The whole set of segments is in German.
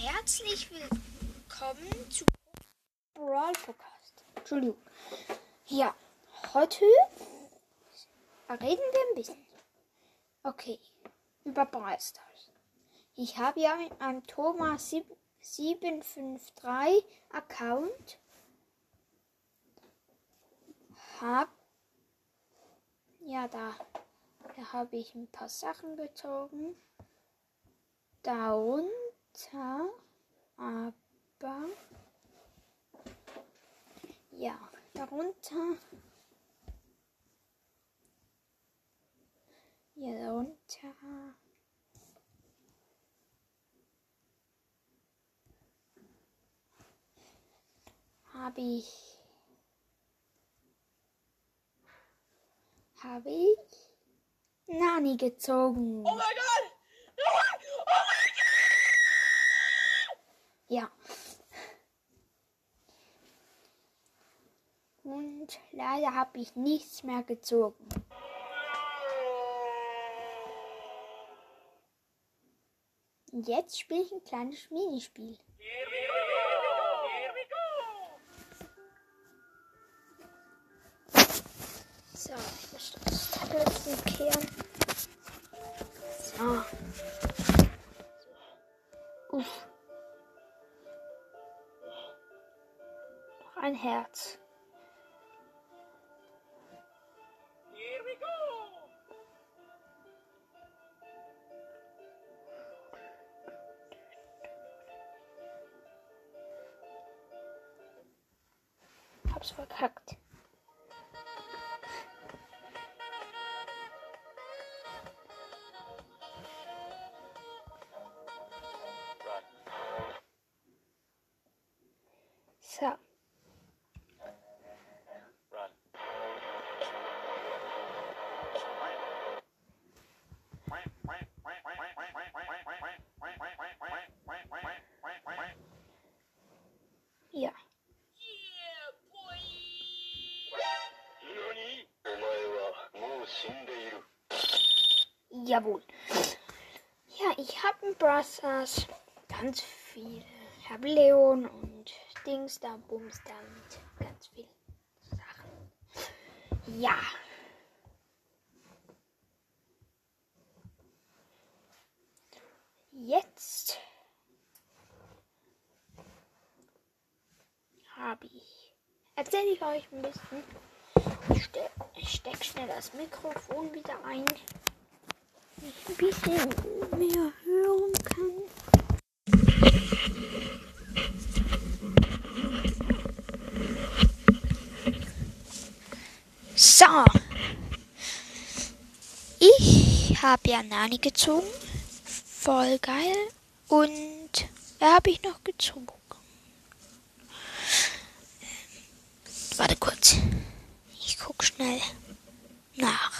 herzlich willkommen zu Brawl Podcast. Entschuldigung. Ja, heute reden wir ein bisschen. Okay, über Brawl Stars. Ich habe ja mit einem Thomas 753 Account hab ja da, da habe ich ein paar Sachen gezogen. Darunter aber ja, darunter. Ja, darunter. Habe ich. Habe ich? Nani gezogen. Oh mein Gott! Oh mein, oh mein Ja. Und leider habe ich nichts mehr gezogen. Und jetzt spiele ich ein kleines Minispiel. So, ich muss das Tablet umkehren. Ein Herz. Hab's verkackt. So, Jawohl. Ja, ich habe in Brassers ganz viel. Ich habe Leon und Dings da, Bums da und ganz viel Sachen. Ja. Jetzt habe ich. Erzähle ich euch ein bisschen. Ich stecke schnell das Mikrofon wieder ein ich ein bisschen mehr hören kann. So. Ich habe ja Nani gezogen. Voll geil. Und wer habe ich noch gezogen? Warte kurz. Ich guck schnell nach.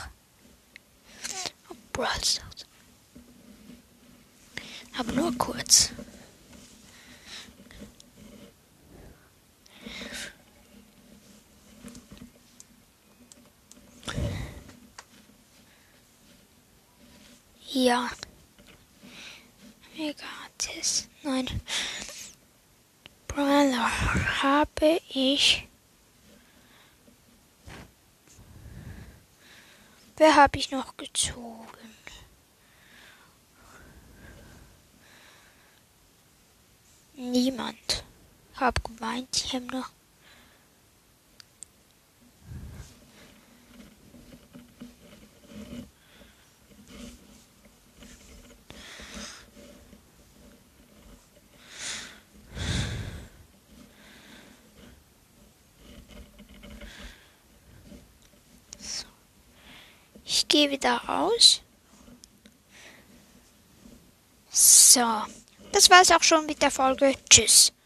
Brawl Stars. Aber nur kurz. Ja. Megatis. Nein. Brawler habe ich. Wer habe ich noch gezogen? Niemand. Hab gemeint, ich habe noch. So. Ich gehe wieder raus. So. Das war's auch schon mit der Folge. Tschüss.